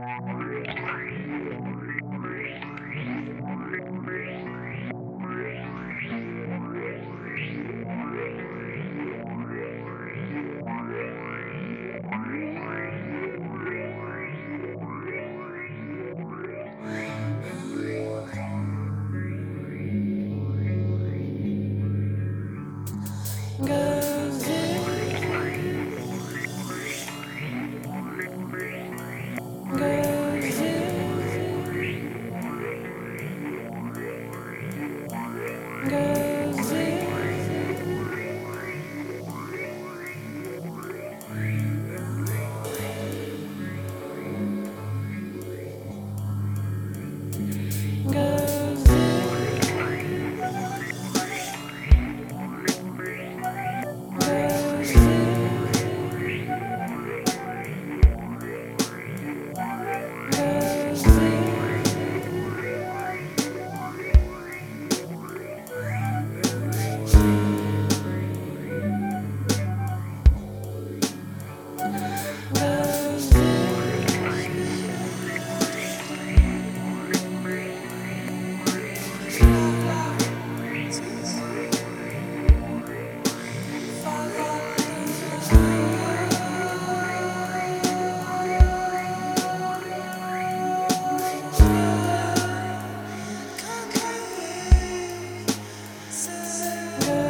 Yeah. love.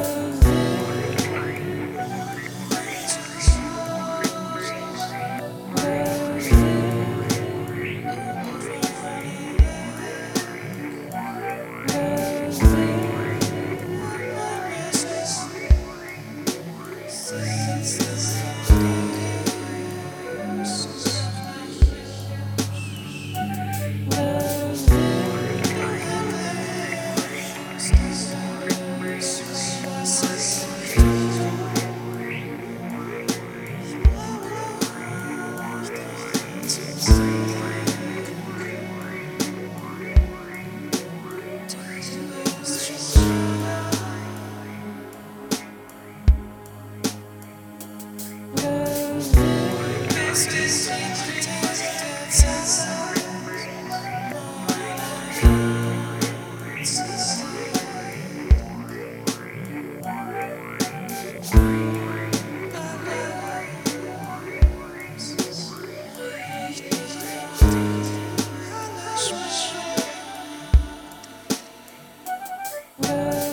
So